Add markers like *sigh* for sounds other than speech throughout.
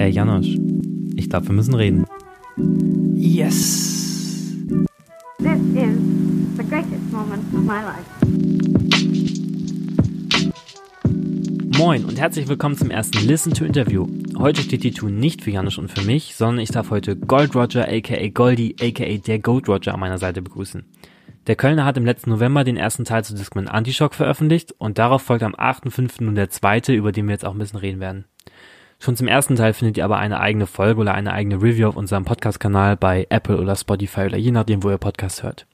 Ey, Janosch, ich glaube, wir müssen reden. Yes. This is the greatest moment of my life. Moin und herzlich willkommen zum ersten Listen to Interview. Heute steht die Tour nicht für Janusz und für mich, sondern ich darf heute Gold Roger aka Goldie aka der Gold Roger an meiner Seite begrüßen. Der Kölner hat im letzten November den ersten Teil zu Discman Antishock veröffentlicht und darauf folgt am 8.5. nun der zweite, über den wir jetzt auch ein bisschen reden werden. Schon zum ersten Teil findet ihr aber eine eigene Folge oder eine eigene Review auf unserem Podcast-Kanal bei Apple oder Spotify oder je nachdem, wo ihr Podcast hört.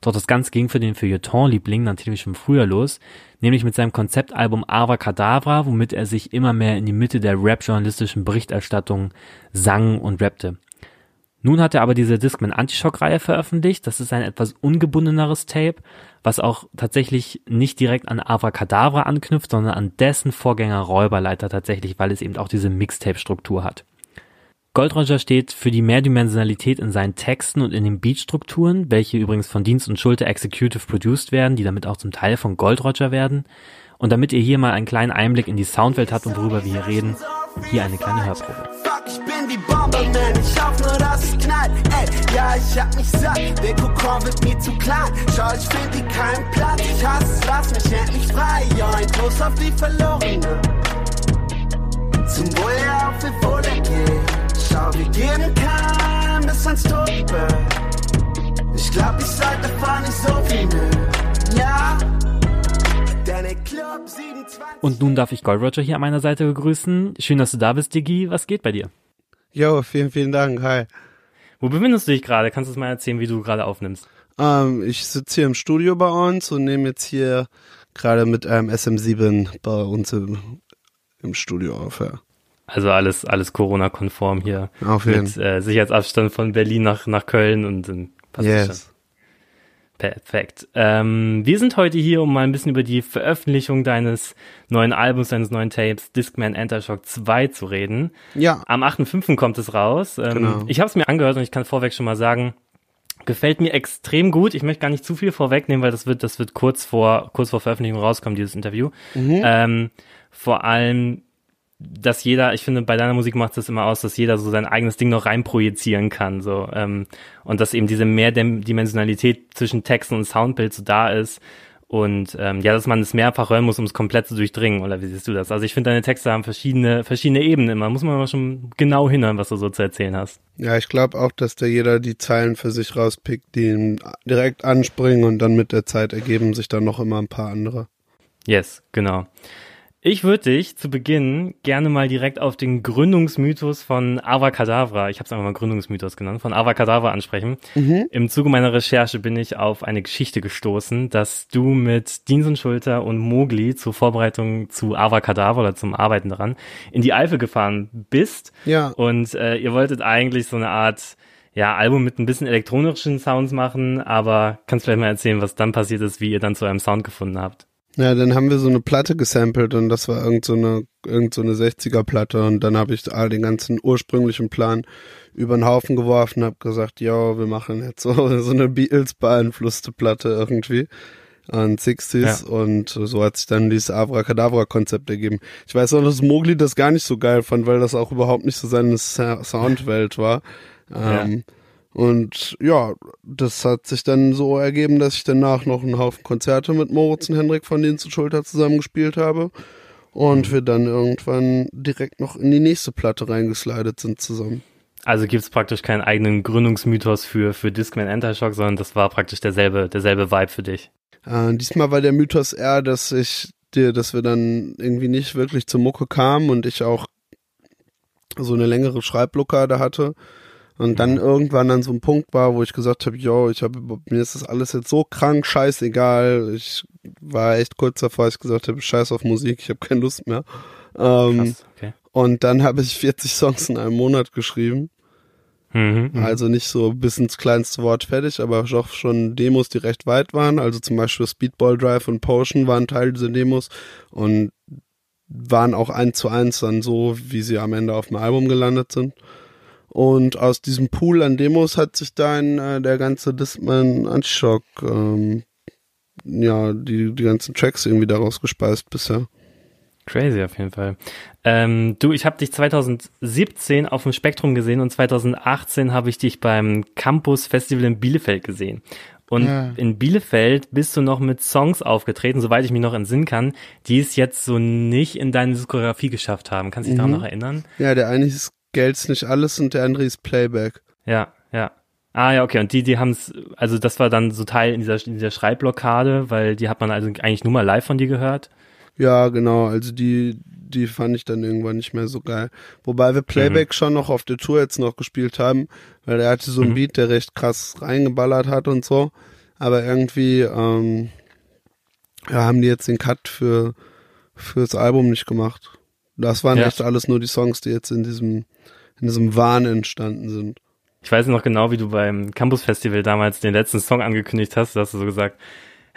Doch das Ganze ging für den Feuilleton-Liebling natürlich schon früher los, nämlich mit seinem Konzeptalbum Ava Cadavra, womit er sich immer mehr in die Mitte der rap-journalistischen Berichterstattung sang und rappte. Nun hat er aber diese Discman Antishock-Reihe veröffentlicht. Das ist ein etwas ungebundeneres Tape, was auch tatsächlich nicht direkt an Avacadabra anknüpft, sondern an dessen Vorgänger Räuberleiter tatsächlich, weil es eben auch diese Mixtape-Struktur hat. Goldroger steht für die Mehrdimensionalität in seinen Texten und in den Beatstrukturen, welche übrigens von Dienst und Schulter Executive produced werden, die damit auch zum Teil von Goldroger werden. Und damit ihr hier mal einen kleinen Einblick in die Soundwelt habt und worüber wir hier reden, hier eine kleine Hörprobe. Fuck, ich bin die Bombe, man. Ich hoff nur, dass es knallt. Ey, ja, ich hab mich satt. Der Kokon wird mir zu klein. Schau, ich find die keinen Platz. Ich hasse es, lass mich endlich frei. Ja, ein Toast auf die Verlorene. Zum Wohl auf wie der geht. Schau, wir geben kein bis ans Tote. Ich glaub, ich sollte fahren nicht so viel mehr. Ja. Denn der Club 27. Und nun darf ich Goldroger hier an meiner Seite begrüßen. Schön, dass du da bist, Diggi. Was geht bei dir? Jo, vielen, vielen Dank. Hi. Wo befindest du dich gerade? Kannst du uns mal erzählen, wie du gerade aufnimmst? Ähm, ich sitze hier im Studio bei uns und nehme jetzt hier gerade mit einem SM7 bei uns im, im Studio auf. Ja. Also alles, alles Corona-konform hier. Auf jeden Mit äh, Sicherheitsabstand von Berlin nach, nach Köln und dann passt. Yes. Perfekt. Ähm, wir sind heute hier, um mal ein bisschen über die Veröffentlichung deines neuen Albums, deines neuen Tapes Discman Entershock 2 zu reden. Ja, Am 8.5. kommt es raus. Ähm, Genau. Ich habe es mir angehört und ich kann vorweg schon mal sagen, gefällt mir extrem gut. Ich möchte gar nicht zu viel vorwegnehmen, weil das wird, das wird kurz vor, kurz vor Veröffentlichung rauskommen, dieses Interview. Ähm, vor allem, dass jeder, ich finde, bei deiner Musik macht es immer aus, dass jeder so sein eigenes Ding noch reinprojizieren kann, so, ähm, und dass eben diese Mehrdimensionalität zwischen Texten und Soundbild so da ist. Und ähm, ja, dass man es mehrfach hören muss, um es komplett zu durchdringen, oder wie siehst du das? Also ich finde, deine Texte haben verschiedene, verschiedene Ebenen immer. Muss man aber schon genau hinhören, was du so zu erzählen hast. ja, ich glaube auch, dass da jeder die Zeilen für sich rauspickt, die ihn direkt anspringen und dann mit der Zeit ergeben sich dann noch immer ein paar andere. Yes, genau. Ich würde dich zu Beginn gerne mal direkt auf den Gründungsmythos von Avacadavra, ich habe es einfach mal Gründungsmythos genannt, von Avacadavra ansprechen. Im Zuge meiner Recherche bin ich auf eine Geschichte gestoßen, dass du mit Dienst und Schulter und Mogli zur Vorbereitung zu Avacadavra oder zum Arbeiten daran in die Eifel gefahren bist. Ja. Und äh, ihr wolltet eigentlich so eine Art ja, Album mit ein bisschen elektronischen Sounds machen, aber kannst vielleicht mal erzählen, was dann passiert ist, wie ihr dann zu eurem Sound gefunden habt. Ja, dann haben wir so eine Platte gesampelt und das war irgend so eine, irgend so eine 60er Platte und dann habe ich all den ganzen ursprünglichen Plan über den Haufen geworfen, habe gesagt, ja, wir machen jetzt so, *laughs* so eine Beatles beeinflusste Platte irgendwie an 60s Ja. und so hat sich dann dieses Abracadabra Konzept ergeben. Ich weiß auch, dass Mowgli das gar nicht so geil fand, weil das auch überhaupt nicht so seine Soundwelt war. Ähm, Und ja, das hat sich dann so ergeben, dass ich danach noch einen Haufen Konzerte mit Moritz und Hendrik von Dienst und Schulter zusammengespielt habe. Und wir dann irgendwann direkt noch in die nächste Platte reingeslidet sind zusammen. Also gibt es praktisch keinen eigenen Gründungsmythos für, für Discman Entershock, sondern das war praktisch derselbe, derselbe Vibe für dich. Äh, diesmal war der Mythos eher, dass ich dir, dass wir dann irgendwie nicht wirklich zur Mucke kamen und ich auch so eine längere Schreibblockade hatte. Und dann irgendwann dann so ein Punkt war, wo ich gesagt habe, yo, ich habe mir ist das alles jetzt so krank, scheißegal. Ich war echt kurz davor, ich gesagt habe, scheiß auf Musik, ich habe keine Lust mehr. Ähm, Krass, okay. und dann habe ich 40 Songs in einem Monat geschrieben. Mhm, mhm. Also nicht so bis ins kleinste Wort fertig, aber doch schon Demos, die recht weit waren. Also zum Beispiel Speedball Drive und Potion waren Teil dieser Demos und waren auch eins zu eins dann so, wie sie am Ende auf dem Album gelandet sind. Und aus diesem Pool an Demos hat sich dann äh, der ganze Discman Antishock, ähm, ja, die, die ganzen Tracks irgendwie daraus gespeist bisher. Crazy auf jeden Fall. Ähm, du, ich habe dich 2017 auf dem Spektrum gesehen und 2018 habe ich dich beim Campus Festival in Bielefeld gesehen. Und ja. in Bielefeld bist du noch mit Songs aufgetreten, soweit ich mich noch entsinnen kann, die es jetzt so nicht in deine Diskografie geschafft haben. Kannst du dich mhm. daran noch erinnern? Ja, der eine ist Geld's nicht alles und der andere ist Playback. Ja, ja. Ah ja, okay. Und die, die haben es, also das war dann so Teil in dieser, in dieser Schreibblockade, weil die hat man also eigentlich nur mal live von dir gehört. Ja, genau. Also die, die fand ich dann irgendwann nicht mehr so geil. Wobei wir Playback mhm. schon noch auf der Tour jetzt noch gespielt haben, weil er hatte so einen mhm. Beat, der recht krass reingeballert hat und so. Aber irgendwie ähm, ja, haben die jetzt den Cut für fürs Album nicht gemacht. Das waren ja. echt alles nur die Songs, die jetzt in diesem in diesem Wahn entstanden sind. Ich weiß noch genau, wie du beim Campus Festival damals den letzten Song angekündigt hast. Da hast du so gesagt,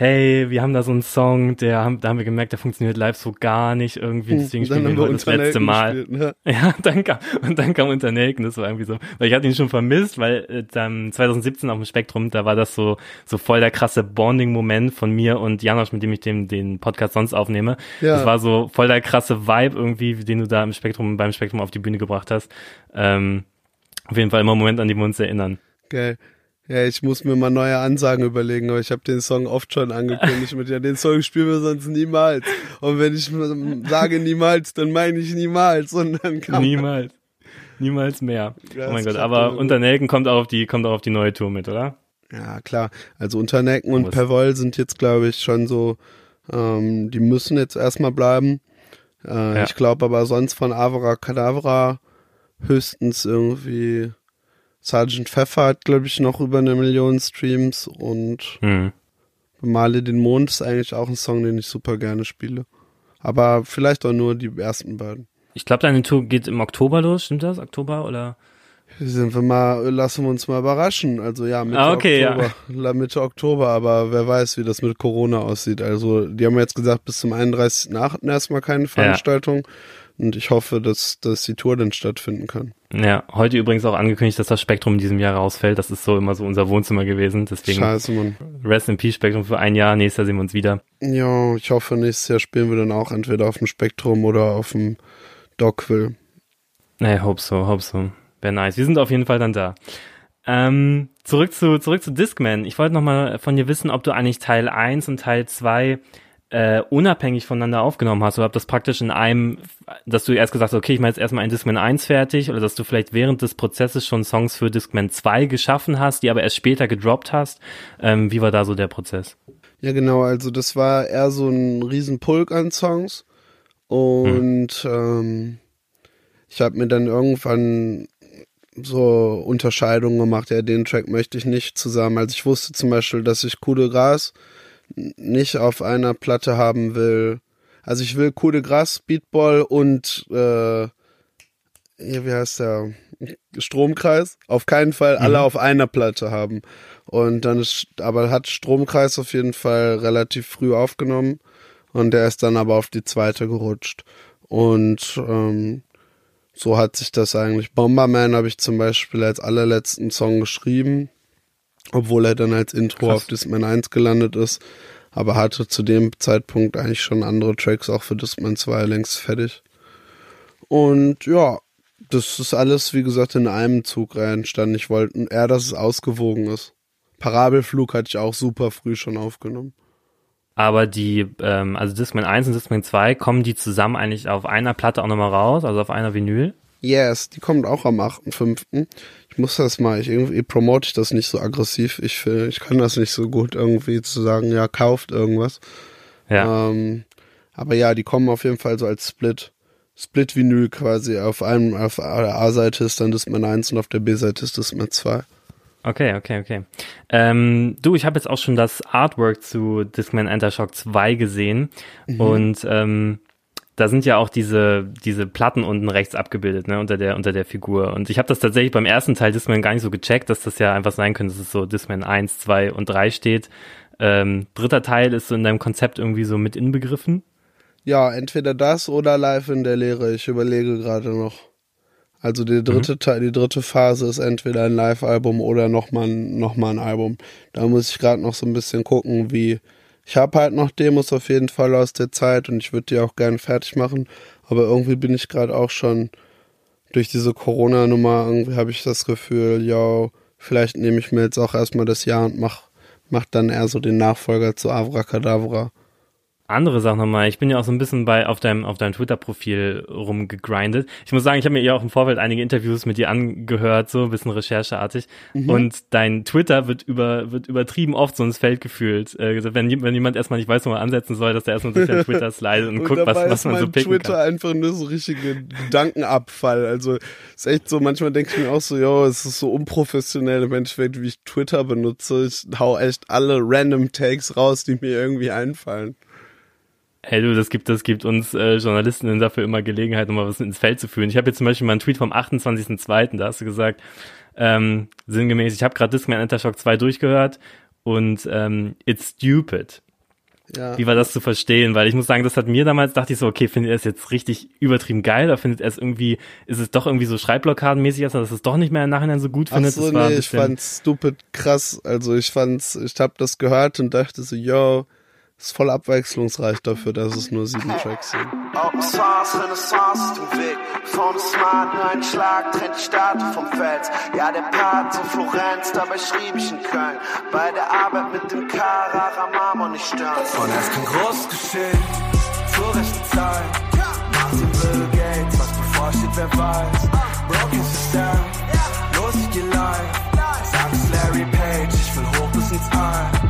hey, wir haben da so einen Song, der haben, da haben wir gemerkt, der funktioniert live so gar nicht irgendwie, hm, deswegen spielen wir heute das letzte Mal. Gespielt, ne? *laughs* Ja, dann kam, und dann kam Unternelken, das war irgendwie so, weil ich hatte ihn schon vermisst, weil äh, dann 2017 auf dem Spektrum, da war das so, so voll der krasse Bonding-Moment von mir und Janosch, mit dem ich den, den Podcast sonst aufnehme. Ja. Das war so voll der krasse Vibe irgendwie, den du da im Spektrum, beim Spektrum auf die Bühne gebracht hast. Ähm, auf jeden Fall immer einen Moment, an den wir uns erinnern. Geil. Ja, ich muss mir mal neue Ansagen überlegen, aber ich habe den Song oft schon angekündigt mit, ja, den Song spielen wir sonst niemals. Und wenn ich sage niemals, dann meine ich niemals. Und dann kann Niemals. Niemals mehr. Ja, oh mein Gott, aber Unternelken kommt auch auf die, kommt auch auf die neue Tour mit, oder? Ja, klar. Also Unternecken und Pervol sind jetzt, glaube ich, schon so, ähm, die müssen jetzt erstmal bleiben. Äh, ja. Ich glaube aber sonst von Avra Cadavra höchstens irgendwie Sergeant Pfeffer hat, glaube ich, noch über eine Million Streams und mhm. Male den Mond ist eigentlich auch ein Song, den ich super gerne spiele. Aber vielleicht auch nur die ersten beiden. Ich glaube, deine Tour geht im Oktober los, stimmt das? Oktober oder? Sind wir mal, lassen wir uns mal überraschen. Also ja, Mitte ah, okay, Oktober. Ja. Mitte Oktober, aber wer weiß, wie das mit Corona aussieht. Also, die haben jetzt gesagt, bis zum 31.8. erstmal keine Veranstaltung. Ja. Und ich hoffe, dass, dass die Tour dann stattfinden kann. Ja, heute übrigens auch angekündigt, dass das Spektrum in diesem Jahr rausfällt. Das ist so immer so unser Wohnzimmer gewesen. Deswegen Scheiße, Mann. Rest in Peace Spektrum für ein Jahr. Nächstes Jahr sehen wir uns wieder. Ja, ich hoffe, nächstes Jahr spielen wir dann auch entweder auf dem Spektrum oder auf dem Dockville. Nee, hope so, hope so. Wäre nice. Wir sind auf jeden Fall dann da. Ähm, zurück zu, zurück zu Discman. Ich wollte nochmal von dir wissen, ob du eigentlich Teil 1 und Teil 2 äh, unabhängig voneinander aufgenommen hast oder ob das praktisch in einem, dass du erst gesagt hast, okay, ich mache jetzt erstmal ein Discman 1 fertig oder dass du vielleicht während des Prozesses schon Songs für Discman 2 geschaffen hast, die aber erst später gedroppt hast. Ähm, wie war da so der Prozess? Ja, genau, also das war eher so ein Riesenpulk an Songs und hm. ähm, ich habe mir dann irgendwann so Unterscheidungen gemacht, ja, den Track möchte ich nicht zusammen. Also ich wusste zum Beispiel, dass ich Coup de Gras nicht auf einer Platte haben will. Also ich will Coup de Gras, Speedball und äh, wie heißt der? Stromkreis. Auf keinen Fall alle mhm. auf einer Platte haben. Und dann ist, aber hat Stromkreis auf jeden Fall relativ früh aufgenommen und der ist dann aber auf die zweite gerutscht. Und ähm, so hat sich das eigentlich. Bomberman habe ich zum Beispiel als allerletzten Song geschrieben obwohl er dann als Intro Krass. auf Discman 1 gelandet ist, aber hatte zu dem Zeitpunkt eigentlich schon andere Tracks auch für Discman 2 längst fertig. Und ja, das ist alles, wie gesagt, in einem Zug entstanden. Ich wollte eher, dass es ausgewogen ist. Parabelflug hatte ich auch super früh schon aufgenommen. Aber die, ähm, also Discman 1 und Discman 2, kommen die zusammen eigentlich auf einer Platte auch nochmal raus, also auf einer Vinyl? Yes, die kommt auch am 8.5. Ich muss das mal, ich irgendwie promote ich das nicht so aggressiv. Ich ich kann das nicht so gut irgendwie zu sagen, ja, kauft irgendwas. Ja. Ähm, aber ja, die kommen auf jeden Fall so als Split. Split-Vinyl quasi. Auf einem, auf der A-Seite ist dann das Man 1 und auf der B-Seite ist das Man 2. Okay, okay, okay. Ähm, du, ich habe jetzt auch schon das Artwork zu Discman Enter Shock 2 gesehen mhm. und ähm, da sind ja auch diese, diese Platten unten rechts abgebildet, ne, unter der, unter der Figur. Und ich habe das tatsächlich beim ersten Teil Discman gar nicht so gecheckt, dass das ja einfach sein könnte, dass es so Discman 1, 2 und 3 steht. Ähm, dritter Teil ist so in deinem Konzept irgendwie so mit inbegriffen? Ja, entweder das oder live in der Lehre. Ich überlege gerade noch. Also die dritte mhm. Teil, die dritte Phase ist entweder ein Live-Album oder nochmal noch mal ein Album. Da muss ich gerade noch so ein bisschen gucken, wie ich habe halt noch Demos auf jeden Fall aus der Zeit und ich würde die auch gerne fertig machen. Aber irgendwie bin ich gerade auch schon durch diese Corona-Nummer, irgendwie habe ich das Gefühl, ja, vielleicht nehme ich mir jetzt auch erstmal das Jahr und mach, mach dann eher so den Nachfolger zu Avra Kedavra andere Sache nochmal. Ich bin ja auch so ein bisschen bei auf deinem auf deinem Twitter-Profil rumgegrindet. Ich muss sagen, ich habe mir ja auch im Vorfeld einige Interviews mit dir angehört, so ein bisschen rechercheartig. Mhm. Und dein Twitter wird über wird übertrieben oft so ins Feld gefühlt. Äh, wenn, wenn jemand erstmal nicht weiß, wo man ansetzen soll, dass der erstmal durch dein *laughs* Twitter slidet und, und guckt, was, was man so picken Twitter kann. einfach nur so richtige Gedankenabfall. Also ist echt so, manchmal denke ich mir auch so, jo, es ist so unprofessionell im Endeffekt, wie ich Twitter benutze. Ich hau echt alle random Takes raus, die mir irgendwie einfallen. Hey du, das gibt, das gibt uns äh, Journalistinnen dafür immer Gelegenheit, um mal was ins Feld zu führen. Ich habe jetzt zum Beispiel mal einen Tweet vom 28.02., da hast du gesagt, ähm, sinngemäß, ich habe gerade Discman Enter 2 durchgehört und ähm, it's stupid. Ja. Wie war das zu verstehen? Weil ich muss sagen, das hat mir damals, dachte ich so, okay, findet er es jetzt richtig übertrieben geil oder findet er es irgendwie, ist es doch irgendwie so Schreibblockadenmäßig, dass er es doch nicht mehr im Nachhinein so gut findet? Ach so, nee, ich fand's stupid krass. Also ich fand's, ich hab das gehört und dachte so, yo, ist voll abwechslungsreich dafür, dass es nur sieben Tracks sind. Open Source, Renaissance ist im Weg. Vorne Smart, nur ein Schlag, trennt die Statue vom Fels. Ja, der Part in Florenz, dabei schrieb ich in Köln. Bei der Arbeit mit dem Carrara Marmor nicht stören. Und erst kein großes Geschehen, vorrechte Zahlen. Martin Bill Gates, was bevorsteht, wer weiß. Broken System, los ich geh live. Sag's Larry Page, ich will hoch bis ins All.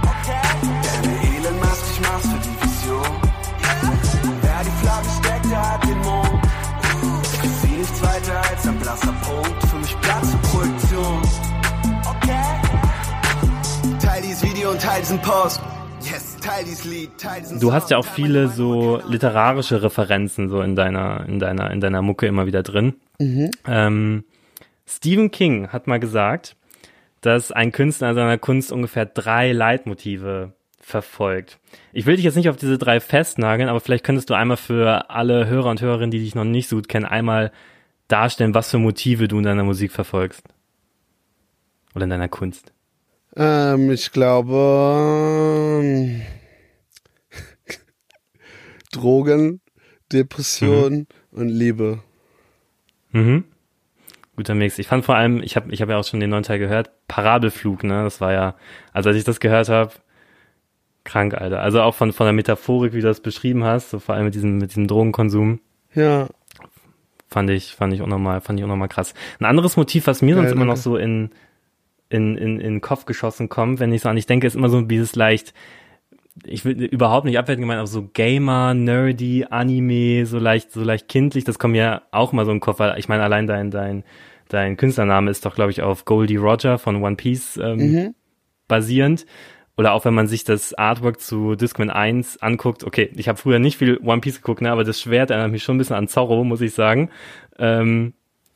Du hast ja auch viele so literarische Referenzen so in deiner, in deiner, in deiner Mucke immer wieder drin. Mhm. Ähm, Stephen King hat mal gesagt, dass ein Künstler seiner Kunst ungefähr drei Leitmotive verfolgt. Ich will dich jetzt nicht auf diese drei festnageln, aber vielleicht könntest du einmal für alle Hörer und Hörerinnen, die dich noch nicht so gut kennen, einmal darstellen, was für Motive du in deiner Musik verfolgst? Oder in deiner Kunst? Ähm, ich glaube *laughs* Drogen, Depression mhm. und Liebe. Mhm. Guter Mix. Ich fand vor allem, ich habe ich hab ja auch schon den neuen Teil gehört, Parabelflug, ne? Das war ja, also als ich das gehört habe, krank, Alter. Also auch von, von der Metaphorik, wie du das beschrieben hast, so vor allem mit diesem, mit diesem Drogenkonsum. Ja. Fand ich, fand ich auch nochmal, fand ich auch nochmal krass. Ein anderes Motiv, was mir Geil, sonst immer noch so in, in, in, in den Kopf geschossen kommt, wenn ich so an ich denke, ist immer so dieses leicht, ich will überhaupt nicht abwerten gemeint, aber so Gamer, Nerdy, Anime, so leicht, so leicht kindlich, das kommt mir auch mal so in den Kopf, weil ich meine, allein dein, dein, dein Künstlername ist doch, glaube ich, auf Goldie Roger von One Piece ähm, mhm. basierend. Oder auch wenn man sich das Artwork zu Discman 1 anguckt, okay, ich habe früher nicht viel One Piece geguckt, ne, aber das Schwert erinnert mich schon ein bisschen an Zorro, muss ich sagen. Ähm,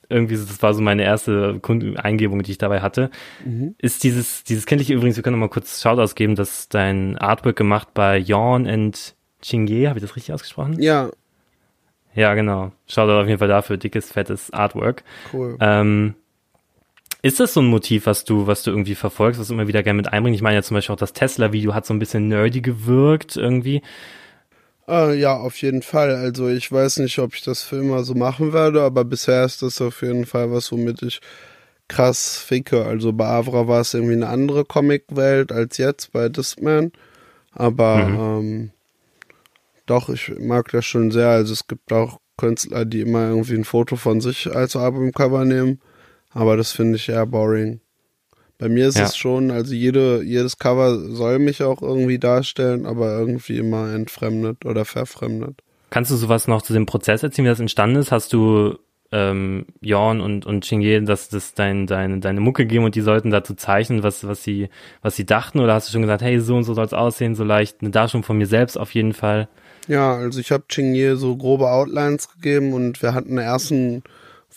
irgendwie, das war so meine erste Eingebung, die ich dabei hatte. Mhm. Ist dieses, dieses kenntliche übrigens, wir können noch mal kurz Shoutouts geben, dass dein Artwork gemacht bei Yawn and Chingye, habe ich das richtig ausgesprochen? Ja. Ja, genau. Shoutout auf jeden Fall dafür, dickes, fettes Artwork. Cool. Ähm, ist das so ein Motiv, was du, was du irgendwie verfolgst, was du immer wieder gerne mit einbringst? Ich meine ja zum Beispiel auch das Tesla-Video hat so ein bisschen nerdy gewirkt irgendwie. Äh, ja, auf jeden Fall. Also ich weiß nicht, ob ich das für immer so machen werde, aber bisher ist das auf jeden Fall was, womit ich krass ficke. Also bei Avra war es irgendwie eine andere Comic-Welt als jetzt bei Discman. Aber mhm. ähm, doch, ich mag das schon sehr. Also es gibt auch Künstler, die immer irgendwie ein Foto von sich als Albumcover nehmen. Aber das finde ich eher boring. Bei mir ist ja. es schon, also jede, jedes Cover soll mich auch irgendwie darstellen, aber irgendwie immer entfremdet oder verfremdet. Kannst du sowas noch zu dem Prozess erzählen, wie das entstanden ist? Hast du ähm, Jorn und, und Chingye, dass das dein, dein, deine Mucke geben und die sollten dazu zeichnen, was, was sie, was sie dachten? Oder hast du schon gesagt, hey, so und so soll es aussehen, so leicht eine Darstellung von mir selbst auf jeden Fall? Ja, also ich habe Chingye so grobe Outlines gegeben und wir hatten einen ersten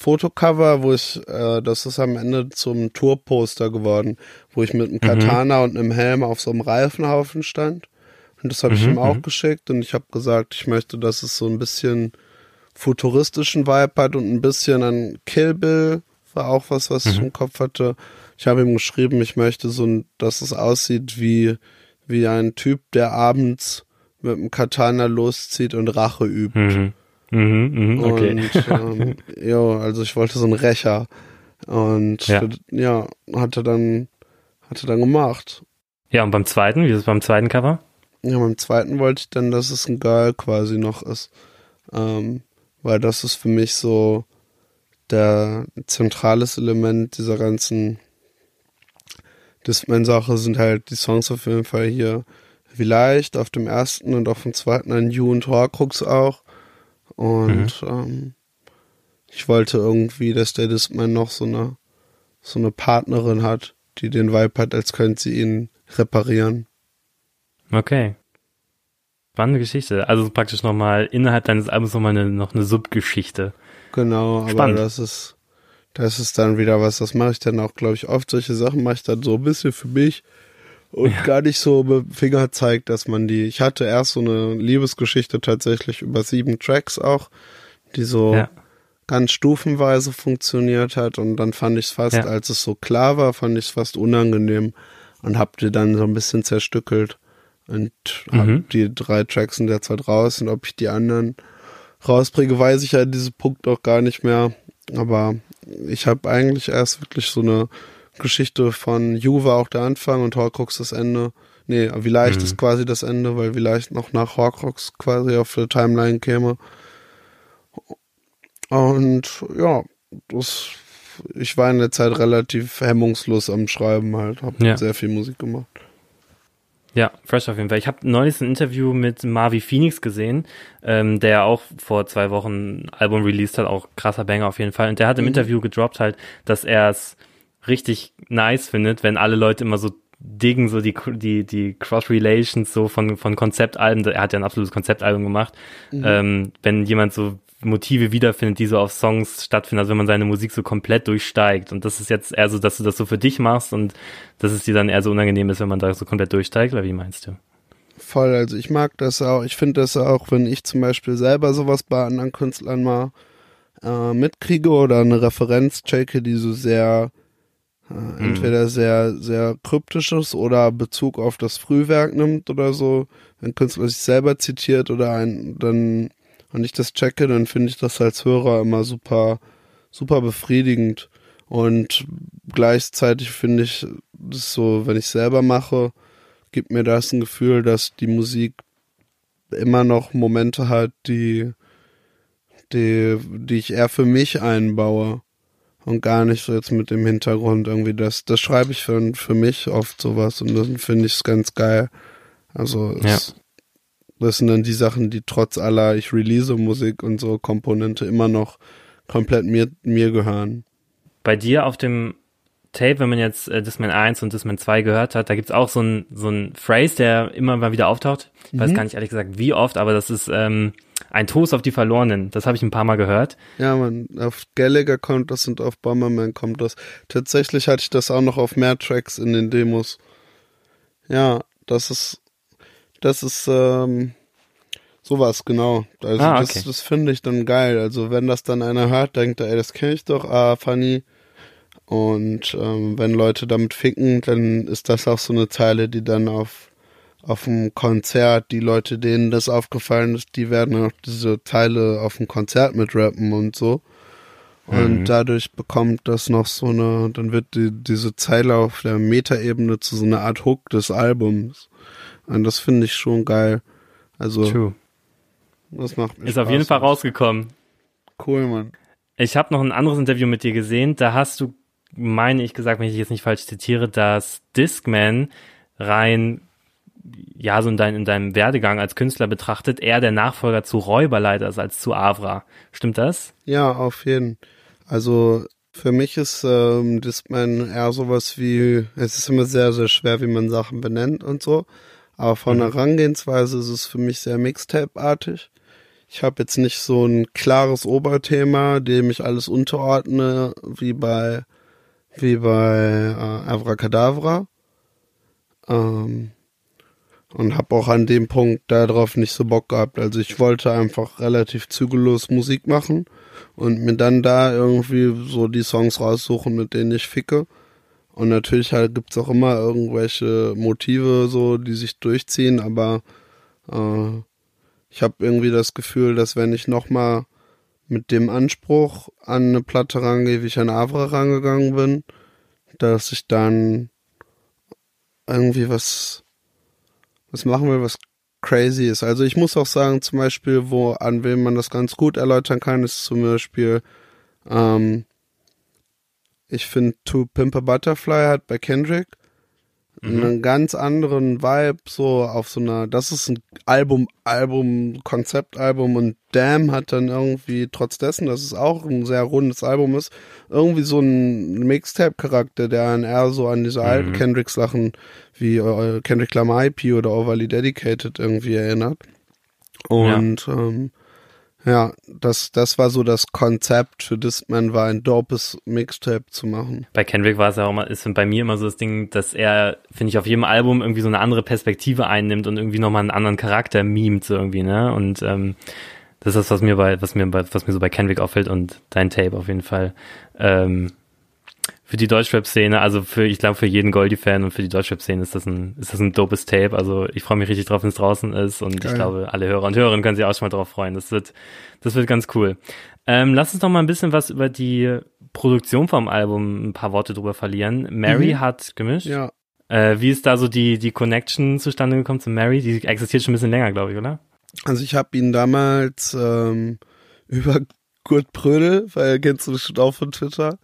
Fotocover, wo ich, äh, das ist am Ende zum Tourposter geworden, wo ich mit einem mhm. Katana mhm. und einem Helm auf so einem Reifenhaufen stand. Und das habe ich mhm, ihm auch mhm. geschickt und ich habe gesagt, ich möchte, dass es so ein bisschen futuristischen Vibe hat und ein bisschen an Kill Bill war auch was, was mhm. ich im Kopf hatte. Ich habe ihm geschrieben, ich möchte so, dass es aussieht wie wie ein Typ, der abends mit einem Katana loszieht und Rache übt. Mhm. Mhm, mhm, okay. Und ähm, *laughs* ja, also ich wollte so einen Rächer. Und Ja. ja, hat er dann, hat er dann gemacht. Ja, und beim zweiten, wie ist es beim zweiten Cover? Ja, beim zweiten wollte ich dann, dass es ein Girl quasi noch ist. Ähm, weil das ist für mich so der zentrales Element dieser ganzen Discman-Sache sind halt die Songs auf jeden Fall hier. Vielleicht auf dem ersten und auf dem zweiten ein You und Horcrux auch. Und ähm, ich wollte irgendwie, dass der Discman noch so eine so eine Partnerin hat, die den Vibe hat, als könnte sie ihn reparieren. Okay. Spannende Geschichte. Also praktisch nochmal innerhalb deines Albums nochmal eine, noch eine Subgeschichte. Genau, aber Spannend. das ist, das ist dann wieder was, das mache ich dann auch, glaube ich, oft. Solche Sachen mache ich dann so ein bisschen für mich und gar nicht so mit Finger zeigt, dass man die. Ich hatte erst so eine Liebesgeschichte tatsächlich über sieben Tracks auch, die so Ja. ganz stufenweise funktioniert hat und dann fand ich es fast, Ja. als es so klar war, fand ich es fast unangenehm und hab die dann so ein bisschen zerstückelt und hab Mhm. die drei Tracks in der Zeit raus und ob ich die anderen rausbringe, weiß ich ja an diesem Punkt auch gar nicht mehr. Aber ich habe eigentlich erst wirklich so eine Geschichte von You war auch der Anfang und Horcrux das Ende. Nee, vielleicht Mhm. ist quasi das Ende, weil vielleicht noch nach Horcrux quasi auf der Timeline käme. Und ja, das, ich war in der Zeit relativ hemmungslos am Schreiben halt, habe Ja. sehr viel Musik gemacht. Ja, fresh auf jeden Fall. Ich habe neulich ein Interview mit Marvi Phoenix gesehen, ähm, der auch vor zwei Wochen ein Album released hat, auch krasser Banger auf jeden Fall. Und der hat im Interview gedroppt halt, dass er es richtig nice findet, wenn alle Leute immer so diggen, so die, die, die Cross-Relations so von, von Konzeptalben. Er hat ja ein absolutes Konzeptalbum gemacht. Ähm, wenn jemand so Motive wiederfindet, die so auf Songs stattfinden, also wenn man seine Musik so komplett durchsteigt. Und das ist jetzt eher so, dass du das so für dich machst und dass es dir dann eher so unangenehm ist, wenn man da so komplett durchsteigt, oder wie meinst du? Voll, also ich mag das auch. Ich finde das auch, wenn ich zum Beispiel selber sowas bei anderen Künstlern mal äh, mitkriege oder eine Referenz checke, die so sehr äh, entweder sehr, sehr kryptisch ist oder Bezug auf das Frühwerk nimmt oder so. Wenn Künstler sich selber zitiert oder ein, dann und ich das checke, dann finde ich das als Hörer immer super, super befriedigend. Und gleichzeitig finde ich das so, wenn ich selber mache, gibt mir das ein Gefühl, dass die Musik immer noch Momente hat, die, die, die ich eher für mich einbaue und gar nicht so jetzt mit dem Hintergrund irgendwie das, das schreibe ich für, für mich oft sowas und dann finde ich es ganz geil. Also es, das sind dann die Sachen, die trotz aller ich release Musik und so Komponente immer noch komplett mir, mir gehören. Bei dir auf dem Tape, wenn man jetzt äh, Discman 1 und Discman 2 gehört hat, da gibt's auch so ein so ein Phrase, der immer mal wieder auftaucht. Ich weiß gar nicht ehrlich gesagt, wie oft, aber das ist ähm, ein Toast auf die Verlorenen. Das habe ich ein paar Mal gehört. Ja, man, auf Gallagher kommt das und auf Bomberman kommt das. Tatsächlich hatte ich das auch noch auf mehr Tracks in den Demos. Ja, das ist, das ist, ähm, sowas, genau. Also Ah, das, okay. das finde ich dann geil. Also wenn das dann einer hört, denkt er, ey, das kenne ich doch, ah, funny. Und ähm, wenn Leute damit ficken, dann ist das auch so eine Zeile, die dann auf auf dem Konzert, die Leute, denen das aufgefallen ist, die werden auch diese Teile auf dem Konzert mitrappen und so. Und Mhm. dadurch bekommt das noch so eine, dann wird die, diese Zeile auf der Metaebene zu so einer Art Hook des Albums. Und das finde ich schon geil. Also, True. das macht mir Ist auf jeden Spaß. Fall rausgekommen. Cool, Mann. Ich habe noch ein anderes Interview mit dir gesehen. Da hast du, meine ich gesagt, wenn ich jetzt nicht falsch zitiere, dass Discman rein, ja, so in, dein, in deinem Werdegang als Künstler betrachtet, eher der Nachfolger zu Räuberleiter ist als zu Avra. Stimmt das? Ja, auf jeden. Also für mich ist ähm, Discman eher sowas wie, es ist immer sehr, sehr schwer, wie man Sachen benennt und so. Aber von der Herangehensweise ist es für mich sehr Mixtape-artig. Ich habe jetzt nicht so ein klares Oberthema, dem ich alles unterordne, wie bei wie bei äh, Avracadabra. Ähm, und habe auch an dem Punkt darauf nicht so Bock gehabt. Also ich wollte einfach relativ zügellos Musik machen und mir dann da irgendwie so die Songs raussuchen, mit denen ich ficke. Und natürlich halt gibt's auch immer irgendwelche Motive, so, die sich durchziehen, aber äh, ich habe irgendwie das Gefühl, dass wenn ich nochmal mit dem Anspruch an eine Platte rangehe, wie ich an Avra rangegangen bin, dass ich dann irgendwie was, was machen will, was crazy ist. Also ich muss auch sagen, zum Beispiel, wo, an wem man das ganz gut erläutern kann, ist zum Beispiel, ähm, ich finde To Pimp a Butterfly hat bei Kendrick mhm. einen ganz anderen Vibe, so auf so einer, das ist ein Album, Album, Konzeptalbum und Damn hat dann irgendwie, trotz dessen, dass es auch ein sehr rundes Album ist, irgendwie so ein Mixtape-Charakter, der an eher so an diese mhm. alten Kendrick-Sachen wie äh, Kendrick Lamar IP oder Overly Dedicated irgendwie erinnert. Und ja. ähm, ja, das, das war so das Konzept für das man war ein dopes Mixtape zu machen. Bei Kendrick war es ja auch immer, ist bei mir immer so das Ding, dass er, finde ich, auf jedem Album irgendwie so eine andere Perspektive einnimmt und irgendwie nochmal einen anderen Charakter mimt, so irgendwie, ne? Und ähm, das ist das, was mir bei, was mir bei, was mir so bei Kendrick auffällt und dein Tape auf jeden Fall. Ähm, für die Deutschrap-Szene, also für, ich glaube, für jeden Goldie-Fan und für die Deutschrap-Szene ist das ein, ist das ein dopes Tape. Also ich freue mich richtig drauf, wenn es draußen ist und Geil. ich glaube, alle Hörer und Hörerinnen können sich auch schon mal drauf freuen. Das wird, das wird ganz cool. Ähm, lass uns doch mal ein bisschen was über die Produktion vom Album ein paar Worte drüber verlieren. Mary mhm. hat gemischt. Ja. Äh, wie ist da so die, die Connection zustande gekommen zu Mary? Die existiert schon ein bisschen länger, glaube ich, oder? Also ich habe ihn damals ähm, *laughs* über Kurt Prödel, weil kennst du schon auch von Twitter,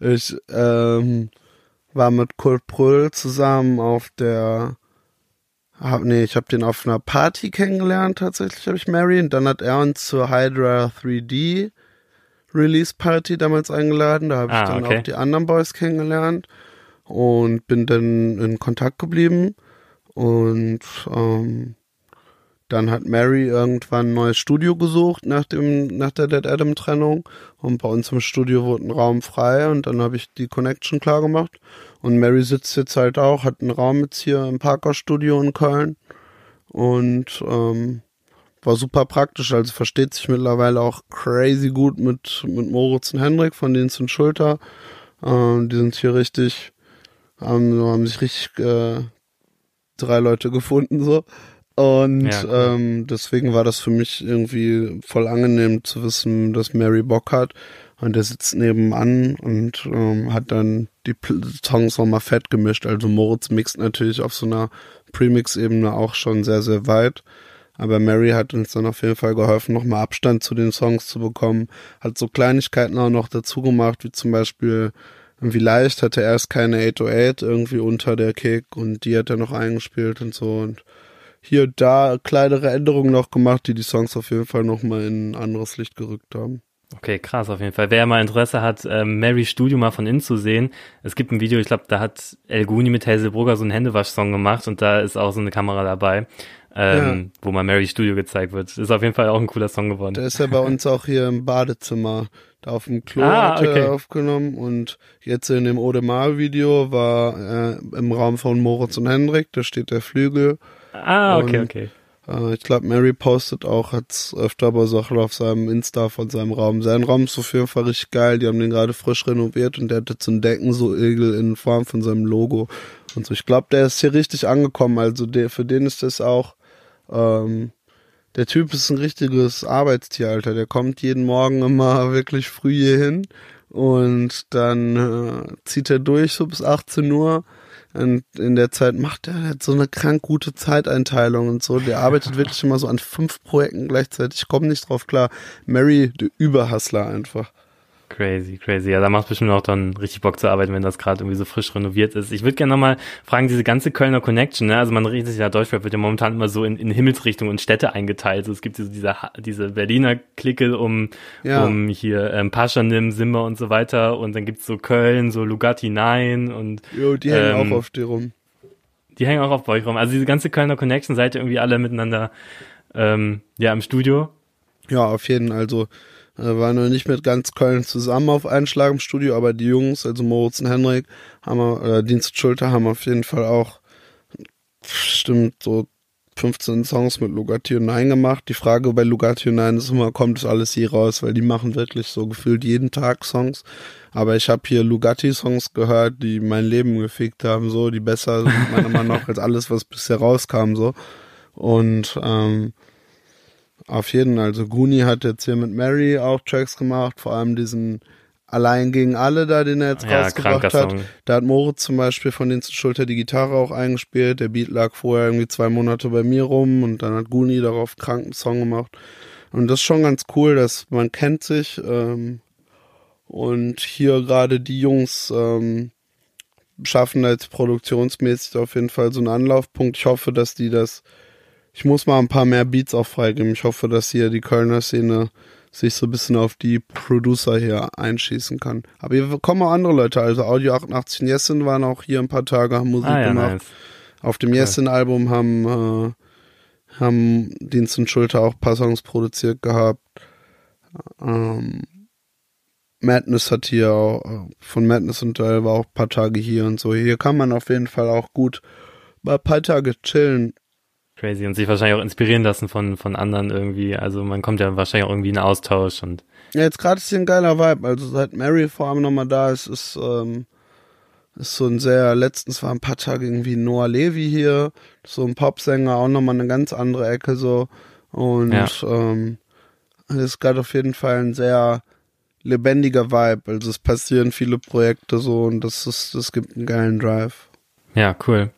ich ähm, war mit Kurt Brüll zusammen auf der hab, nee, ich habe den auf einer Party kennengelernt, tatsächlich habe ich Mary. Und dann hat er uns zur Hydra 3D Release Party damals eingeladen. Da habe ich ah, dann okay. auch die anderen Boys kennengelernt und bin dann in Kontakt geblieben. Und ähm, dann hat Mary irgendwann ein neues Studio gesucht nach dem nach der Dead Adam Trennung. Und bei uns im Studio wurde ein Raum frei und dann habe ich die Connection klar gemacht. Und Mary sitzt jetzt halt auch, hat einen Raum jetzt hier im Parker Studio in Köln. Und ähm, war super praktisch, also versteht sich mittlerweile auch crazy gut mit mit Moritz und Hendrik von Dienst und Schulter. Ähm, die sind hier richtig haben, haben sich richtig äh, drei Leute gefunden so und ja, cool. ähm, deswegen war das für mich irgendwie voll angenehm zu wissen, dass Mary Bock hat. Und der sitzt nebenan und ähm, hat dann die Songs nochmal fett gemischt. Also Moritz mixt natürlich auf so einer Premix-Ebene auch schon sehr, sehr weit. Aber Mary hat uns dann auf jeden Fall geholfen, nochmal Abstand zu den Songs zu bekommen. Hat so Kleinigkeiten auch noch dazu gemacht, wie zum Beispiel, wie leicht hatte er erst keine 808 irgendwie unter der Kick und die hat er noch eingespielt und so. Und hier und da kleinere Änderungen noch gemacht, die die Songs auf jeden Fall nochmal in ein anderes Licht gerückt haben. Okay, krass auf jeden Fall. Wer mal Interesse hat, ähm, Mary Studio mal von innen zu sehen, es gibt ein Video, ich glaube, da hat El Guni mit Hazel Brugger so einen Händewasch-Song gemacht und da ist auch so eine Kamera dabei, ähm, ja. wo mal Mary Studio gezeigt wird. Ist auf jeden Fall auch ein cooler Song geworden. Der ist ja bei *laughs* uns auch hier im Badezimmer, da auf dem Klo ah, hat er okay. aufgenommen und jetzt in dem Odemar-Video war äh, im Raum von Moritz und Hendrik, da steht der Flügel Ah, okay, und, okay. Äh, ich glaube, Mary postet auch, hat öfter bei Sachen auf seinem Insta von seinem Raum. Sein Raum ist auf jeden Fall richtig geil. Die haben den gerade frisch renoviert und der hat jetzt ein Decken so Igel in Form von seinem Logo und so. Ich glaube, der ist hier richtig angekommen. Also der, für den ist das auch, ähm, der Typ ist ein richtiges Arbeitstier, Alter. Der kommt jeden Morgen immer wirklich früh hier hin und dann äh, zieht er durch so bis 18 Uhr und in der Zeit macht er halt so eine krank gute Zeiteinteilung und so. Der arbeitet wirklich immer so an fünf Projekten gleichzeitig. Ich komme nicht drauf klar. Mary, der Überhustler einfach. Crazy, crazy. Ja, da macht bestimmt auch dann richtig Bock zu arbeiten, wenn das gerade irgendwie so frisch renoviert ist. Ich würde gerne nochmal fragen, diese ganze Kölner Connection, ne? Also man redet sich ja, Deutschrap wird ja momentan immer so in, in Himmelsrichtung und Städte eingeteilt. Also es gibt diese, diese, diese Berliner Clique um, ja. um hier ähm, Paschanim, Simba und so weiter. Und dann gibt's so Köln, so Lugatti 9 und Jo, die hängen ähm, auch auf dir rum. Die hängen auch auf euch rum. Also diese ganze Kölner Connection, seid ihr irgendwie alle miteinander ähm, ja im Studio? Ja, auf jeden Fall. Also war noch nicht mit ganz Köln zusammen auf einen Schlag im Studio, aber die Jungs, also Moritz und Henrik, haben wir, oder Dienst Schulter haben auf jeden Fall auch, stimmt, so 15 Songs mit Lugatti und Nein gemacht. Die Frage bei Lugatti und Nein ist immer, kommt das alles je raus, weil die machen wirklich so gefühlt jeden Tag Songs. Aber ich habe hier Lugatti-Songs gehört, die mein Leben gefickt haben, so, die besser sind meiner Meinung nach als alles, was bisher rauskam, so. Und ähm, auf jeden Fall, also Guni hat jetzt hier mit Mary auch Tracks gemacht, vor allem diesen Allein gegen alle da, den er jetzt Ja, rausgebracht hat. Song. Da hat Moritz zum Beispiel von den Schulter die Gitarre auch eingespielt. Der Beat lag vorher irgendwie zwei Monate bei mir rum und dann hat Guni darauf einen kranken Song gemacht. Und das ist schon ganz cool, dass man kennt sich. Ähm, und hier gerade die Jungs ähm, schaffen jetzt produktionsmäßig auf jeden Fall so einen Anlaufpunkt. Ich hoffe, dass die das. Ich muss mal ein paar mehr Beats auch freigeben. Ich hoffe, dass hier die Kölner Szene sich so ein bisschen auf die Producer hier einschießen kann. Aber hier kommen auch andere Leute. Also Audio 88 und Jessin waren auch hier ein paar Tage, haben Musik Ah ja, gemacht. nice. Auf dem Jessin-Album haben, äh, haben Dienst und Schulter auch ein paar Songs produziert gehabt. Ähm, Madness hat hier auch, äh, von Madness und Duell war auch ein paar Tage hier und so. Hier kann man auf jeden Fall auch gut mal ein paar Tage chillen. Crazy und sich wahrscheinlich auch inspirieren lassen von, von anderen irgendwie. Also man kommt ja wahrscheinlich auch irgendwie in Austausch und Ja, jetzt gerade ist hier ein geiler Vibe. Also seit Mary vor allem nochmal da ist, ist, ähm, ist so ein sehr, letztens war ein paar Tage irgendwie Noah Levi hier, so ein Popsänger, auch nochmal eine ganz andere Ecke so. Und Ja. ähm, es ist gerade auf jeden Fall ein sehr lebendiger Vibe. Also es passieren viele Projekte so und das ist, das gibt einen geilen Drive. Ja, cool.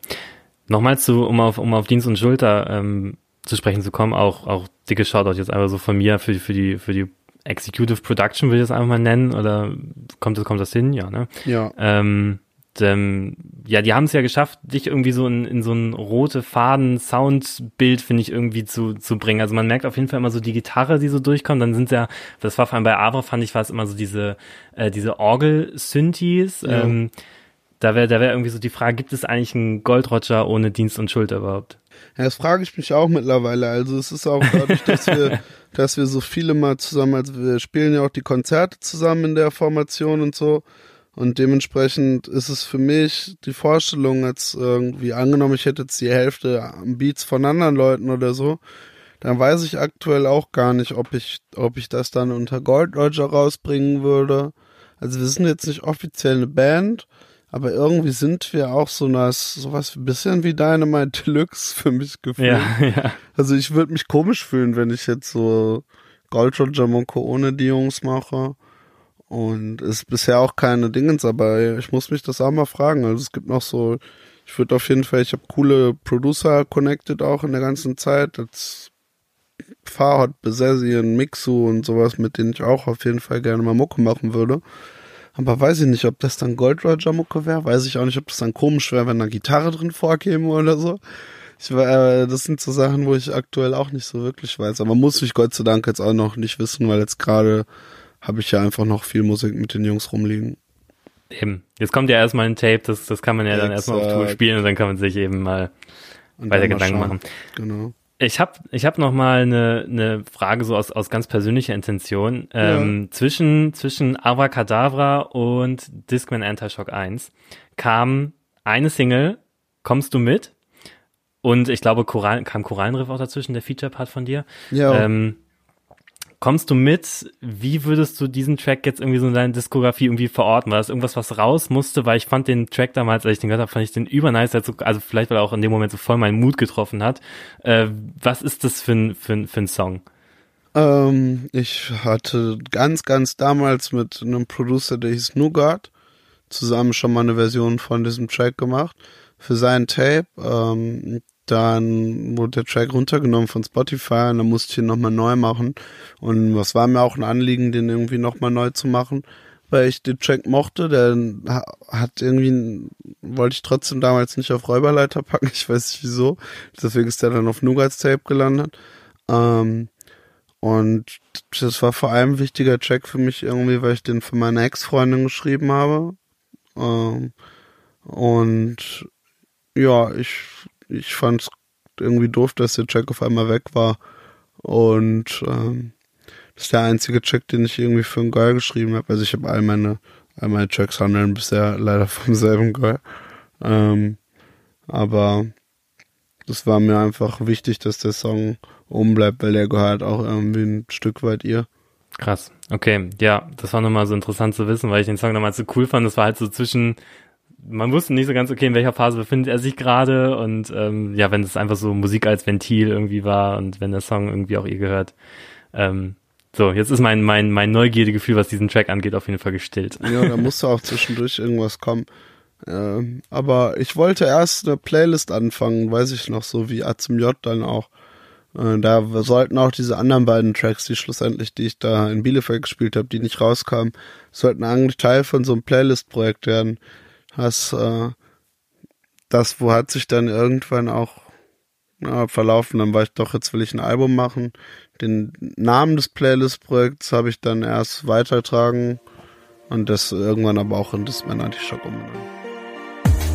Nochmal zu, um auf, um auf Dienst und Schulter ähm, zu sprechen zu kommen, auch, auch dicke Shoutout jetzt einfach so von mir für, die- für die, für die Executive Production, will ich das einfach mal nennen, oder kommt das, kommt das hin? Ja, ne? Ja. Ähm, ähm, ja, die haben es ja geschafft, dich irgendwie so in, in so ein rote Faden Soundbild, finde ich, irgendwie zu, zu bringen. Also man merkt auf jeden Fall immer so die Gitarre, die so durchkommt. Dann sind ja, das war vor allem bei Avra, fand ich, war es immer so diese, äh, diese Orgel-Synthes. Ja. Ähm, da wäre da wäre irgendwie so die Frage, gibt es eigentlich einen Gold Roger ohne Dienst und Schulter überhaupt? Ja, das frage ich mich auch mittlerweile. Also es ist auch dadurch, dass wir, *laughs* dass wir so viele mal zusammen, also wir spielen ja auch die Konzerte zusammen in der Formation und so. Und dementsprechend ist es für mich die Vorstellung, jetzt irgendwie angenommen, ich hätte jetzt die Hälfte an Beats von anderen Leuten oder so, dann weiß ich aktuell auch gar nicht, ob ich, ob ich das dann unter Gold Roger rausbringen würde. Also wir sind jetzt nicht offiziell eine Band, aber irgendwie sind wir auch so was, sowas ein bisschen wie Dynamite Deluxe für mich gefühlt. Ja, *laughs* ja. Also ich würde mich komisch fühlen, wenn ich jetzt so Gold Roger Monko ohne die Jungs mache. Und es ist bisher auch keine Dingens, aber ich muss mich das auch mal fragen. Also es gibt noch so, ich würde auf jeden Fall, ich habe coole Producer connected auch in der ganzen Zeit. Als Farhad, Besessi Mixu und sowas, mit denen ich auch auf jeden Fall gerne mal Mucke machen würde. Aber weiß ich nicht, ob das dann Gold Roger Mucke wäre. Weiß ich auch nicht, ob das dann komisch wäre, wenn da Gitarre drin vorkäme oder so. Ich war, äh, das sind so Sachen, wo ich aktuell auch nicht so wirklich weiß. Aber muss ich Gott sei Dank jetzt auch noch nicht wissen, weil jetzt gerade habe ich ja einfach noch viel Musik mit den Jungs rumliegen. Eben. Jetzt kommt ja erstmal ein Tape, das, das kann man ja dann erstmal auf Tour Exakt. spielen und dann kann man sich eben mal Und weiter Gedanken machen. Genau. Ich habe ich hab noch mal eine, eine Frage so aus, aus ganz persönlicher Intention. Ähm, Zwischen, zwischen Abracadabra und Discman Anti-Shock 1 kam eine Single, Kommst du mit? Und ich glaube, Koral, kam Korallenriff auch dazwischen, der Feature-Part von dir. Ja, Ähm, kommst du mit? Wie würdest du diesen Track jetzt irgendwie so in deiner Diskografie irgendwie verorten? War das irgendwas, was raus musste? Weil ich fand den Track damals, als ich den gehört habe, fand ich den übernice. Also, vielleicht, weil er auch in dem Moment so voll meinen Mut getroffen hat. Äh, was ist das für ein, für ein, für ein Song? ähm, ich hatte ganz, ganz damals mit einem Producer, der hieß Nougat, zusammen schon mal eine Version von diesem Track gemacht für sein Tape. Ähm, dann wurde der Track runtergenommen von Spotify und dann musste ich ihn nochmal neu machen. Und das war mir auch ein Anliegen, den irgendwie nochmal neu zu machen, weil ich den Track mochte. Der ha- hat irgendwie, wollte ich trotzdem damals nicht auf Räuberleiter packen, *laughs* ich weiß nicht wieso. Deswegen ist der dann auf Nougats Tape gelandet. Ähm, und das war vor allem ein wichtiger Track für mich irgendwie, weil ich den für meine Ex-Freundin geschrieben habe. Ähm, und ja, ich, ich fand es irgendwie doof, dass der Track auf einmal weg war. Und ähm, das ist der einzige Track, den ich irgendwie für einen Girl geschrieben habe. Also ich habe all meine, all meine Tracks handeln bisher leider vom selben Girl. Ähm, aber das war mir einfach wichtig, dass der Song oben bleibt, weil der gehört auch irgendwie ein Stück weit ihr. Krass. Okay, ja, das war nochmal so interessant zu wissen, weil ich den Song damals so cool fand. Das war halt so zwischen, man wusste nicht so ganz, okay, in welcher Phase befindet er sich gerade und ähm, ja, wenn es einfach so Musik als Ventil irgendwie war und wenn der Song irgendwie auch ihr gehört. Ähm, so, jetzt ist mein, mein, mein Neugierdegefühl, was diesen Track angeht, auf jeden Fall gestillt. Ja, da musste auch zwischendurch irgendwas kommen. Ähm, aber ich wollte erst eine Playlist anfangen, weiß ich noch, so wie A zum J dann auch. Äh, da sollten auch diese anderen beiden Tracks, die schlussendlich, die ich da in Bielefeld gespielt habe, die nicht rauskamen, sollten eigentlich Teil von so einem Playlist-Projekt werden. Das, äh, das, wo hat sich dann irgendwann auch ja, verlaufen, dann war ich doch, jetzt will ich ein Album machen. Den Namen des Playlist-Projekts habe ich dann erst weitertragen und das irgendwann aber auch in das Man Anti-Shock umbenannt.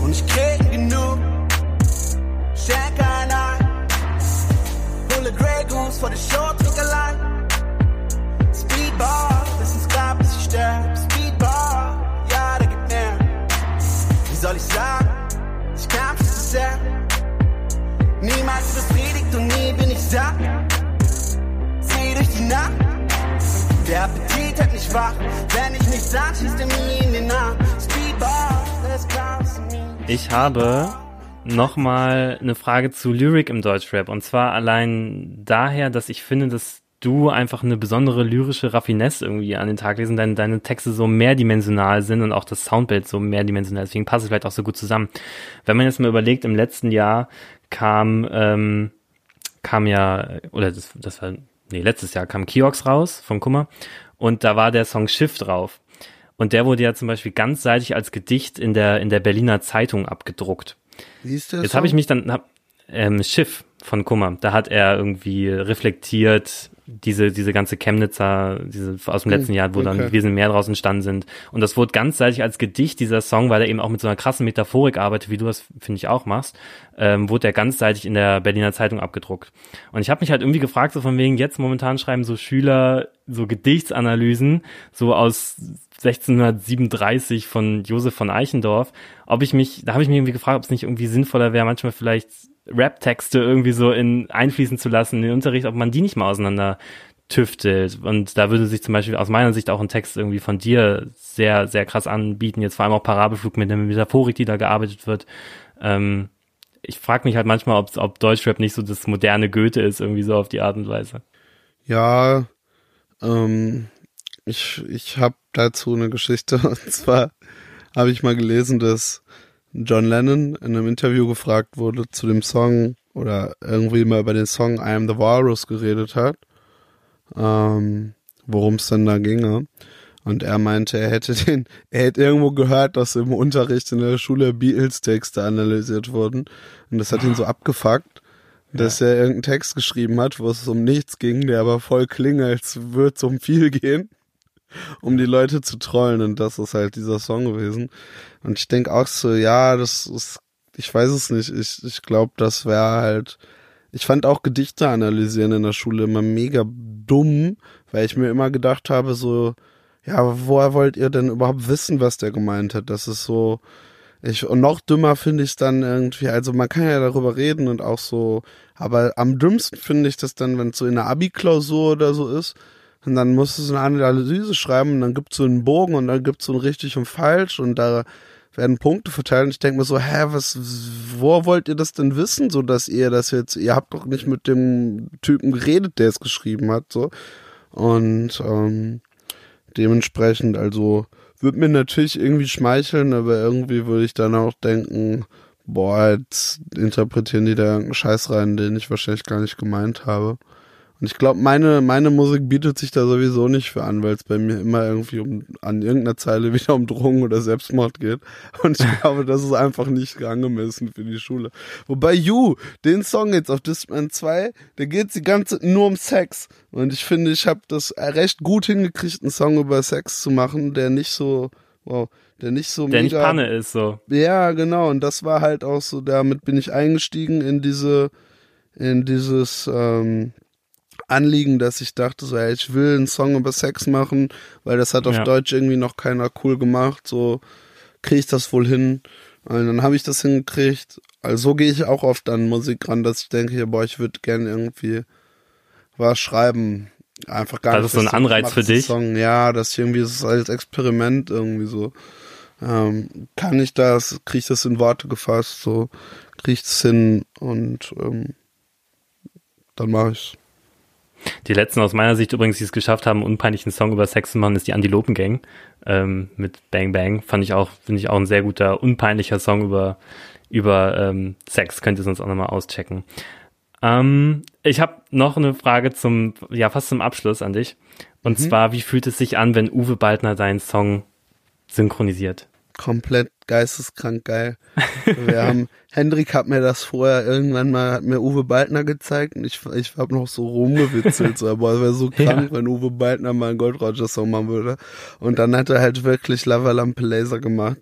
Und ich krieg genug, schenk ein pulle Grey Goose vor der Show, Der Appetit hat mich wach. Wenn ich nicht sah, schießt er mir in den Arm. Ich habe nochmal eine Frage zu Lyrik im Deutschrap. Und zwar allein daher, dass ich finde, dass du einfach eine besondere lyrische Raffinesse irgendwie an den Tag lesen, deine, deine Texte so mehrdimensional sind und auch das Soundbild so mehrdimensional. Deswegen passt es vielleicht auch so gut zusammen. Wenn man jetzt mal überlegt, im letzten Jahr kam, ähm, kam ja, oder das, das war, nee, letztes Jahr kam Kiox raus von Kummer und da war der Song Schiff drauf. Und der wurde ja zum Beispiel ganzseitig als Gedicht in der, in der Berliner Zeitung abgedruckt. Wie ist der Jetzt habe ich mich dann, hab, ähm, Schiff von Kummer, da hat er irgendwie reflektiert diese, diese ganze Chemnitzer, diese aus dem letzten Jahr, wo dann okay. Wir sind mehr draus entstanden sind. Und das wurde ganzseitig als Gedicht, dieser Song, weil er eben auch mit so einer krassen Metaphorik arbeitet, wie du das, finde ich, auch machst, ähm, wurde er ganzseitig in der Berliner Zeitung abgedruckt. Und ich habe mich halt irgendwie gefragt, so von wegen, jetzt momentan schreiben so Schüler so Gedichtsanalysen, so aus 1637 von Josef von Eichendorff, ob ich mich, da habe ich mich irgendwie gefragt, ob es nicht irgendwie sinnvoller wäre, manchmal vielleicht Rap-Texte irgendwie so in einfließen zu lassen in den Unterricht, ob man die nicht mal auseinander tüftelt. Und da würde sich zum Beispiel aus meiner Sicht auch ein Text irgendwie von dir sehr, sehr krass anbieten. Jetzt vor allem auch Parabelflug mit der Metaphorik, die da gearbeitet wird. Ähm, ich frage mich halt manchmal, ob, ob Deutschrap nicht so das moderne Goethe ist, irgendwie so auf die Art und Weise. Ja, ähm, ich, ich habe dazu eine Geschichte. *laughs* Und zwar habe ich mal gelesen, dass John Lennon in einem Interview gefragt wurde zu dem Song oder irgendwie mal über den Song I Am the Walrus geredet hat, ähm, worum es dann da ginge. Und er meinte, er hätte den, er hätte irgendwo gehört, dass im Unterricht in der Schule Beatles-Texte analysiert wurden. Und das hat ihn so abgefuckt, dass er irgendeinen Text geschrieben hat, wo es um nichts ging, der aber voll klinge, als würde es um viel gehen, um die Leute zu trollen. Und das ist halt dieser Song gewesen. Und ich denke auch so, ja, das ist, ich weiß es nicht. Ich, ich glaube, das wäre halt, ich fand auch Gedichte analysieren in der Schule immer mega dumm, weil ich mir immer gedacht habe, so, ja, woher wollt ihr denn überhaupt wissen, was der gemeint hat? Das ist so, ich, und noch dümmer finde ich es dann irgendwie, also man kann ja darüber reden und auch so, aber am dümmsten finde ich das dann, wenn es so in einer Abi-Klausur oder so ist, und dann musst du so eine Analyse schreiben und dann gibt's so einen Bogen und dann gibt's so ein richtig und falsch und da werden Punkte verteilt und ich denke mir so, hä, was, wo wollt ihr das denn wissen, so dass ihr das jetzt, ihr habt doch nicht mit dem Typen geredet, der es geschrieben hat, so. Und ähm, dementsprechend, also würde mir natürlich irgendwie schmeicheln, aber irgendwie würde ich dann auch denken, boah, jetzt interpretieren die da irgendeinen Scheiß rein, den ich wahrscheinlich gar nicht gemeint habe. Und ich glaube, meine, meine Musik bietet sich da sowieso nicht für an, weil es bei mir immer irgendwie um, an irgendeiner Zeile *laughs* wieder um Drogen oder Selbstmord geht. Und ich glaube, das ist einfach nicht angemessen für die Schule. Wobei You, den Song jetzt auf Discman 2, der geht die ganze Zeit nur um Sex. Und ich finde, ich habe das recht gut hingekriegt, einen Song über Sex zu machen, der nicht so, wow, der nicht so Der nicht mega Panne ist, so. ja, genau. Und das war halt auch so, damit bin ich eingestiegen in diese, in dieses ähm, Anliegen, dass ich dachte, so, ey, ich will einen Song über Sex machen, weil das hat auf Ja. Deutsch irgendwie noch keiner cool gemacht. So kriege ich das wohl hin. Und dann habe ich das hingekriegt. Also so gehe ich auch oft an Musik ran, dass ich denke, ja, boah, ich würde gerne irgendwie was schreiben. Einfach gar Das nicht. ist so ein Anreiz ich für dich? Song. Ja, das irgendwie das ist als Experiment irgendwie so. Ähm, kann ich das, kriege ich das in Worte gefasst, so kriege ich das hin und ähm, dann mache ich's. Die letzten aus meiner Sicht übrigens, die es geschafft haben, einen unpeinlichen Song über Sex zu machen, ist die Antilopen Gang ähm, mit Bang Bang. Fand ich auch, finde ich auch ein sehr guter, unpeinlicher Song über, über ähm, Sex. Könnt ihr sonst auch nochmal auschecken. Ähm, ich habe noch eine Frage zum, ja, fast zum Abschluss an dich. Und zwar, wie fühlt es sich an, wenn Uwe Baldner seinen Song synchronisiert? komplett geisteskrank geil. *laughs* Wir haben, Hendrik hat mir das vorher irgendwann mal, hat mir Uwe Baldner gezeigt und ich, ich habe noch so rumgewitzelt, so, aber es wäre so *laughs* krank, wenn Uwe Baldner mal einen Gold Roger Song machen würde. Und dann hat er halt wirklich Lava Lampe Laser gemacht.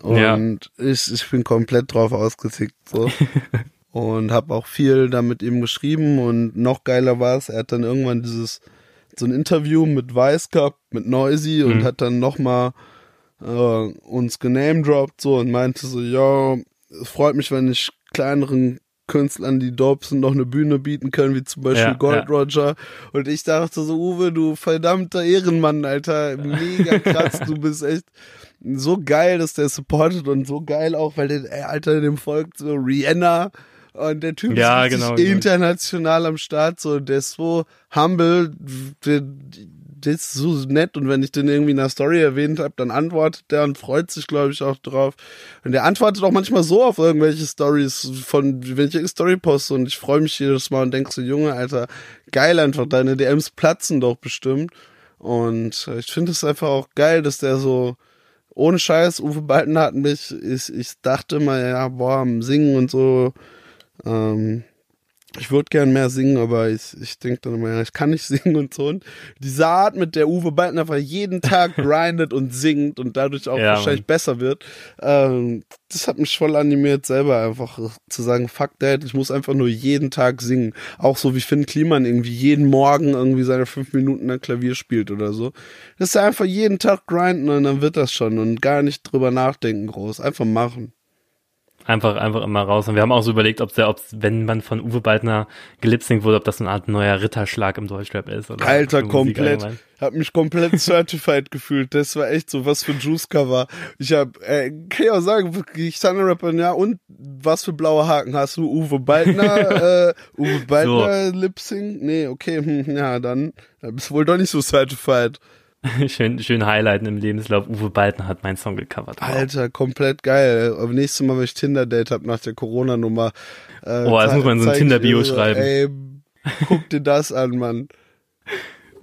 Und Ja. ich, ich bin komplett drauf ausgetickt, so. *laughs* und habe auch viel da mit ihm geschrieben und noch geiler war es, er hat dann irgendwann dieses, so ein Interview mit Weiß gehabt, mit Noisy und Mhm. hat dann nochmal äh, uns genamedroppt so und meinte so, ja, es freut mich, wenn ich kleineren Künstlern, die dope sind, noch eine Bühne bieten können, wie zum Beispiel Ja, Gold ja. Roger. Und ich dachte so, Uwe, du verdammter Ehrenmann, Alter, mega krass, du bist echt so geil, dass der supportet und so geil auch, weil der, ey, Alter, dem folgt so Rihanna und der Typ Ja, ist genau, genau. international am Start, so, der ist so humble, der, der ist so nett und wenn ich den irgendwie in der Story erwähnt habe, dann antwortet der und freut sich, glaube ich, auch drauf. Und der antwortet auch manchmal so auf irgendwelche Stories von, wenn ich eine Story poste und ich freue mich jedes Mal und denke so, Junge, Alter, geil einfach, deine DMs platzen doch bestimmt. Und äh, ich finde es einfach auch geil, dass der so, ohne Scheiß, Uwe Balten hat mich, ich, ich dachte immer, ja, boah, am Singen und so, ähm, ich würde gern mehr singen, aber ich, ich denke dann immer, ja, ich kann nicht *laughs* singen und so. Und diese Art, mit der Uwe Balten einfach jeden Tag *laughs* grindet und singt und dadurch auch Ja, wahrscheinlich Mann. besser wird, ähm, das hat mich voll animiert, selber einfach zu sagen, fuck that, ich muss einfach nur jeden Tag singen. Auch so wie Finn Kliman irgendwie jeden Morgen irgendwie seine fünf Minuten am Klavier spielt oder so. Das ist einfach jeden Tag grinden und dann wird das schon und gar nicht drüber nachdenken groß. Einfach machen. Einfach, einfach immer raus. Und wir haben auch so überlegt, ob der, ob, wenn man von Uwe Baldner gelipsingt wurde, ob das so eine Art neuer Ritterschlag im Deutschrap ist. Oder Alter, komplett. allgemein. Hab mich komplett *laughs* certified gefühlt. Das war echt so, was für ein Juice-Cover. Ich hab, äh, kann ich auch sagen, wirklich, Thunder Rapper, ja, und was für blaue Haken hast du? Uwe Baldner, *laughs* äh, Uwe Baldner Lip-Sync? Nee, okay, hm, ja, dann, dann bist du wohl doch nicht so certified. *laughs* schön, schön highlighten im Lebenslauf. Uwe Baldner hat meinen Song gecovert. Wow. Alter, komplett geil. Aber nächstes Mal, wenn ich Tinder-Date hab nach der Corona-Nummer, äh, Oh, das muss man so ein Tinder-Bio schreiben. Ey, guck dir das an, Mann.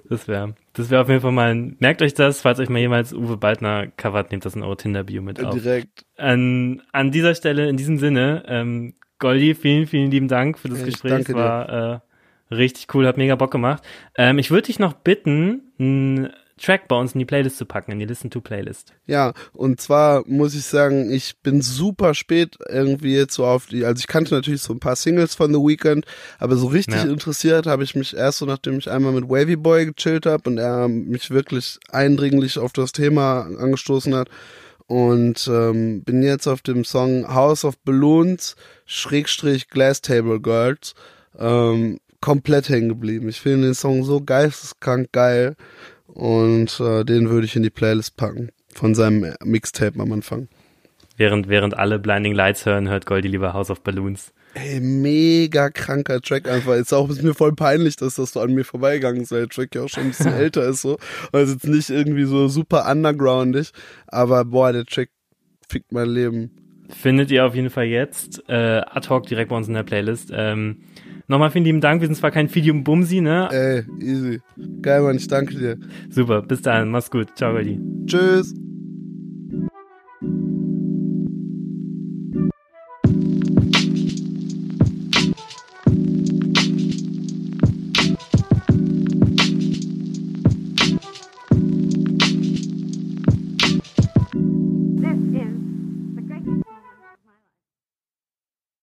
Das wäre, das wäre auf jeden Fall mal ein, merkt euch das, falls euch mal jemals Uwe Baldner covert, nehmt das in eure Tinder-Bio mit auf. Direkt. An, an dieser Stelle, in diesem Sinne, ähm, Goldi, vielen, vielen lieben Dank für das Ich Gespräch. danke war äh, richtig cool, hat mega Bock gemacht. Ähm, ich würde dich noch bitten, einen Track bei uns in die Playlist zu packen, in die Listen-to-Playlist. Ja, und zwar muss ich sagen, ich bin super spät irgendwie jetzt so auf die, also ich kannte natürlich so ein paar Singles von The Weeknd, aber so richtig Ja. interessiert habe ich mich erst so, nachdem ich einmal mit Wavy Boy gechillt habe und er mich wirklich eindringlich auf das Thema angestoßen hat. Und ähm, bin jetzt auf dem Song House of Balloons Schrägstrich Glass Table Girls ähm, komplett hängen geblieben. Ich finde den Song so geisteskrank geil und äh, den würde ich in die Playlist packen. Von seinem Mixtape am Anfang. Während, während alle Blinding Lights hören, hört Goldi lieber House of Balloons. Ey, mega kranker Track einfach. Ist auch ist mir voll peinlich, dass das so an mir vorbeigegangen ist, weil der Track ja auch schon ein bisschen *laughs* älter ist so. Also jetzt nicht irgendwie so super undergroundig, aber boah, der Track fickt mein Leben. Findet ihr auf jeden Fall jetzt äh, ad hoc direkt bei uns in der Playlist. Ähm, Nochmal vielen lieben Dank. Wir sind zwar kein Fidium Bumsi, ne? Ey, easy. Geil, Mann. Ich danke dir. Super. Bis dahin. Mach's gut. Ciao, Goldie. Tschüss.